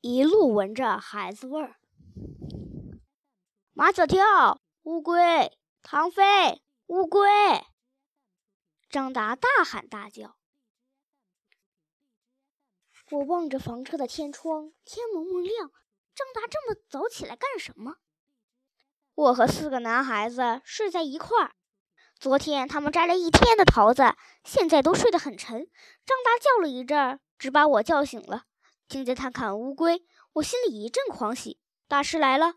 一路闻着孩子味儿。马小跳、乌龟、唐飞、乌龟，张达大喊大叫。我望着房车的天窗，天蒙蒙亮。张达这么早起来干什么？我和四个男孩子睡在一块儿。昨天他们摘了一天的桃子，现在都睡得很沉。张达叫了一阵，只把我叫醒了。听见他砍乌龟，我心里一阵狂喜，大师来了。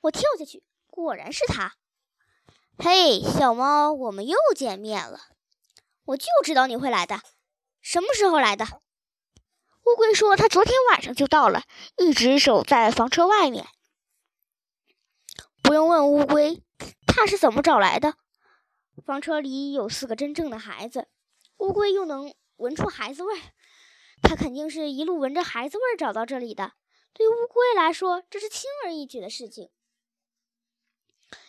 我跳下去，果然是他。嘿，小猫，我们又见面了。我就知道你会来的。什么时候来的？乌龟说他昨天晚上就到了，一直守在房车外面。不用问乌龟。他是怎么找来的？房车里有四个真正的孩子，乌龟又能闻出孩子味儿，他肯定是一路闻着孩子味儿找到这里的。对乌龟来说，这是轻而易举的事情，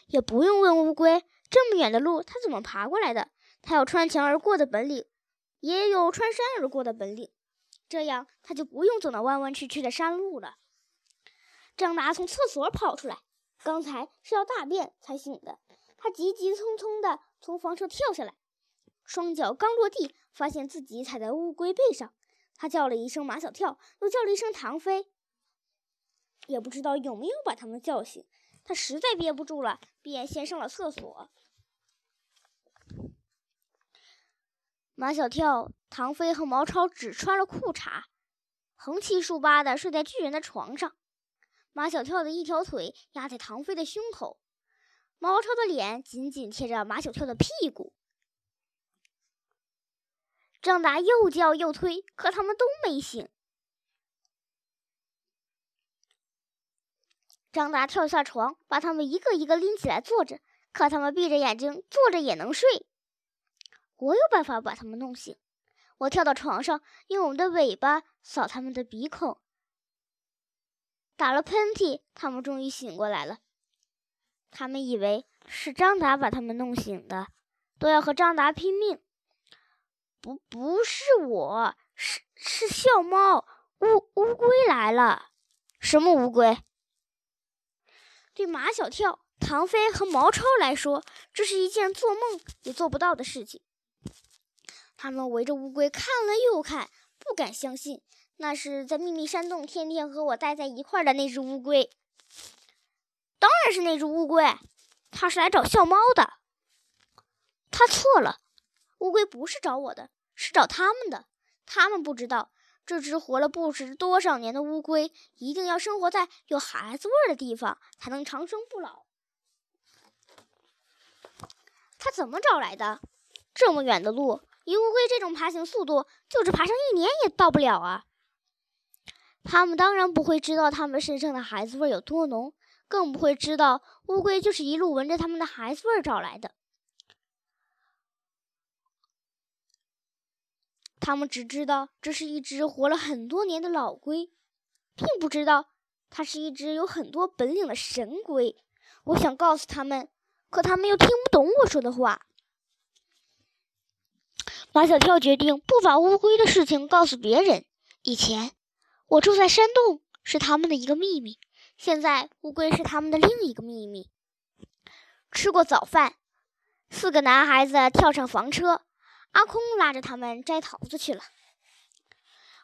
也不用问乌龟这么远的路他怎么爬过来的。他有穿墙而过的本领，也有穿山而过的本领，这样他就不用走那弯弯曲曲的山路了。张达从厕所跑出来。刚才是要大便才醒的，他急急匆匆地从房上跳下来，双脚刚落地，发现自己踩在乌龟背上，他叫了一声“马小跳”，又叫了一声“唐飞”，也不知道有没有把他们叫醒。他实在憋不住了，便先上了厕所。马小跳、唐飞和毛超只穿了裤衩，横七竖八地睡在巨人的床上。马小跳的一条腿压在唐飞的胸口，毛超的脸紧紧贴着马小跳的屁股。张达又叫又推，可他们都没醒。张达跳下床，把他们一个一个拎起来坐着，可他们闭着眼睛坐着也能睡。我有办法把他们弄醒。我跳到床上，用我们的尾巴扫他们的鼻孔。打了喷嚏，他们终于醒过来了。他们以为是张达把他们弄醒的，都要和张达拼命。不，不是我，是是笑猫乌乌龟来了。什么乌龟？对马小跳、唐飞和毛超来说，这是一件做梦也做不到的事情。他们围着乌龟看了又看，不敢相信。那是在秘密山洞天天和我待在一块的那只乌龟，当然是那只乌龟，它是来找笑猫的。他错了，乌龟不是找我的，是找他们的。他们不知道，这只活了不知多少年的乌龟，一定要生活在有孩子味儿的地方，才能长生不老。他怎么找来的？这么远的路，以乌龟这种爬行速度，就是爬上一年也到不了啊！他们当然不会知道他们身上的孩子味有多浓，更不会知道乌龟就是一路闻着他们的孩子味找来的。他们只知道这是一只活了很多年的老龟，并不知道它是一只有很多本领的神龟。我想告诉他们，可他们又听不懂我说的话。马小跳决定不把乌龟的事情告诉别人。以前。我住在山洞，是他们的一个秘密。现在乌龟是他们的另一个秘密。吃过早饭，四个男孩子跳上房车，阿空拉着他们摘桃子去了。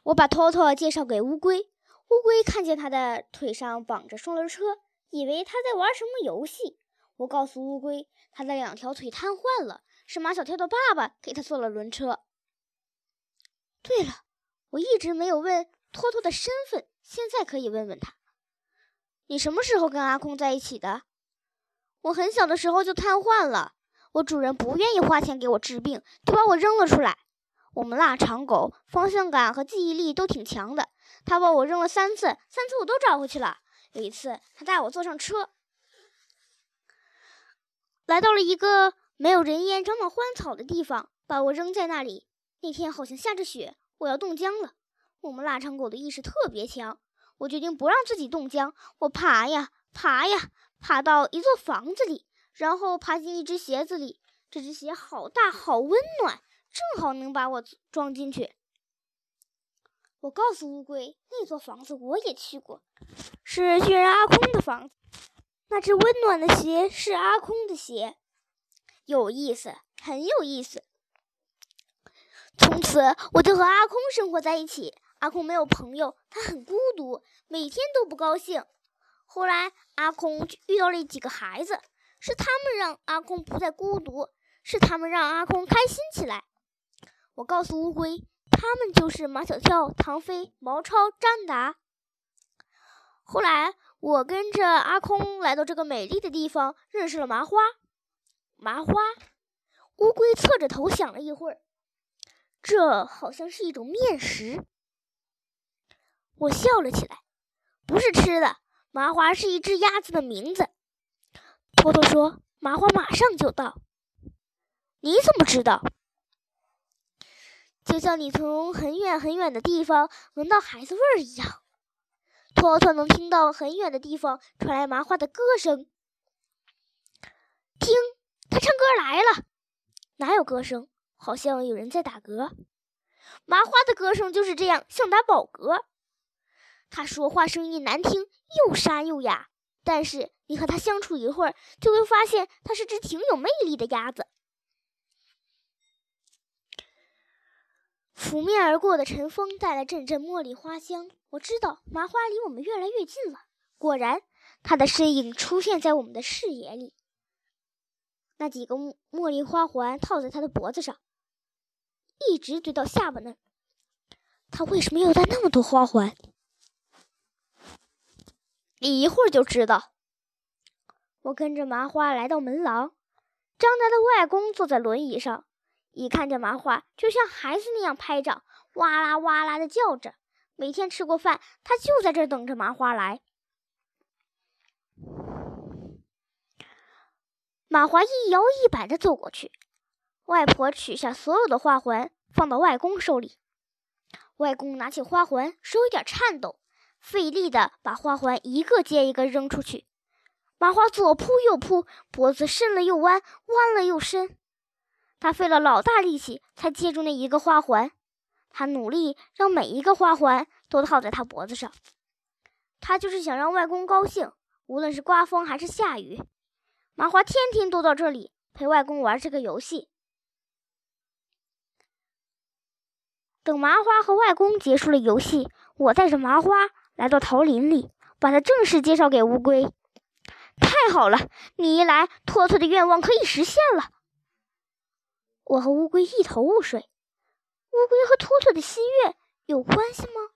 我把托托介绍给乌龟，乌龟看见他的腿上绑着双轮车，以为他在玩什么游戏。我告诉乌龟，他的两条腿瘫痪了，是马小跳的爸爸给他做了轮车。对了，我一直没有问。托托的身份，现在可以问问他。你什么时候跟阿空在一起的？我很小的时候就瘫痪了，我主人不愿意花钱给我治病，就把我扔了出来。我们腊肠狗方向感和记忆力都挺强的，他把我扔了三次，三次我都找回去了。有一次，他带我坐上车，来到了一个没有人烟、长满荒草的地方，把我扔在那里。那天好像下着雪，我要冻僵了。我们腊肠狗的意识特别强，我决定不让自己冻僵。我爬呀爬呀，爬到一座房子里，然后爬进一只鞋子里。这只鞋好大，好温暖，正好能把我装进去。我告诉乌龟，那座房子我也去过，是巨人阿空的房子。那只温暖的鞋是阿空的鞋，有意思，很有意思。从此，我就和阿空生活在一起。阿空没有朋友，他很孤独，每天都不高兴。后来，阿空遇到了几个孩子，是他们让阿空不再孤独，是他们让阿空开心起来。我告诉乌龟，他们就是马小跳、唐飞、毛超、张达。后来，我跟着阿空来到这个美丽的地方，认识了麻花。麻花，乌龟侧着头想了一会儿，这好像是一种面食。我笑了起来，不是吃的。麻花是一只鸭子的名字。托托说：“麻花马上就到。”你怎么知道？就像你从很远很远的地方闻到孩子味儿一样。托托能听到很远的地方传来麻花的歌声。听，他唱歌来了。哪有歌声？好像有人在打嗝。麻花的歌声就是这样，像打饱嗝。他说话声音难听，又沙又哑。但是你和他相处一会儿，就会发现他是只挺有魅力的鸭子。拂面而过的晨风带来阵阵茉莉花香，我知道麻花离我们越来越近了。果然，他的身影出现在我们的视野里。那几个茉莉花环套在他的脖子上，一直堆到下巴那儿。他为什么要戴那么多花环？你一会儿就知道。我跟着麻花来到门廊，张达的外公坐在轮椅上，一看见麻花，就像孩子那样拍掌，哇啦哇啦的叫着。每天吃过饭，他就在这等着麻花来。麻花一摇一摆的走过去，外婆取下所有的花环，放到外公手里。外公拿起花环，手有点颤抖。费力地把花环一个接一个扔出去，麻花左扑右扑，脖子伸了又弯，弯了又伸。他费了老大力气才接住那一个花环。他努力让每一个花环都套在他脖子上。他就是想让外公高兴，无论是刮风还是下雨。麻花天天都到这里陪外公玩这个游戏。等麻花和外公结束了游戏，我带着麻花。来到桃林里，把他正式介绍给乌龟。太好了，你一来，托托的愿望可以实现了。我和乌龟一头雾水，乌龟和托托的心愿有关系吗？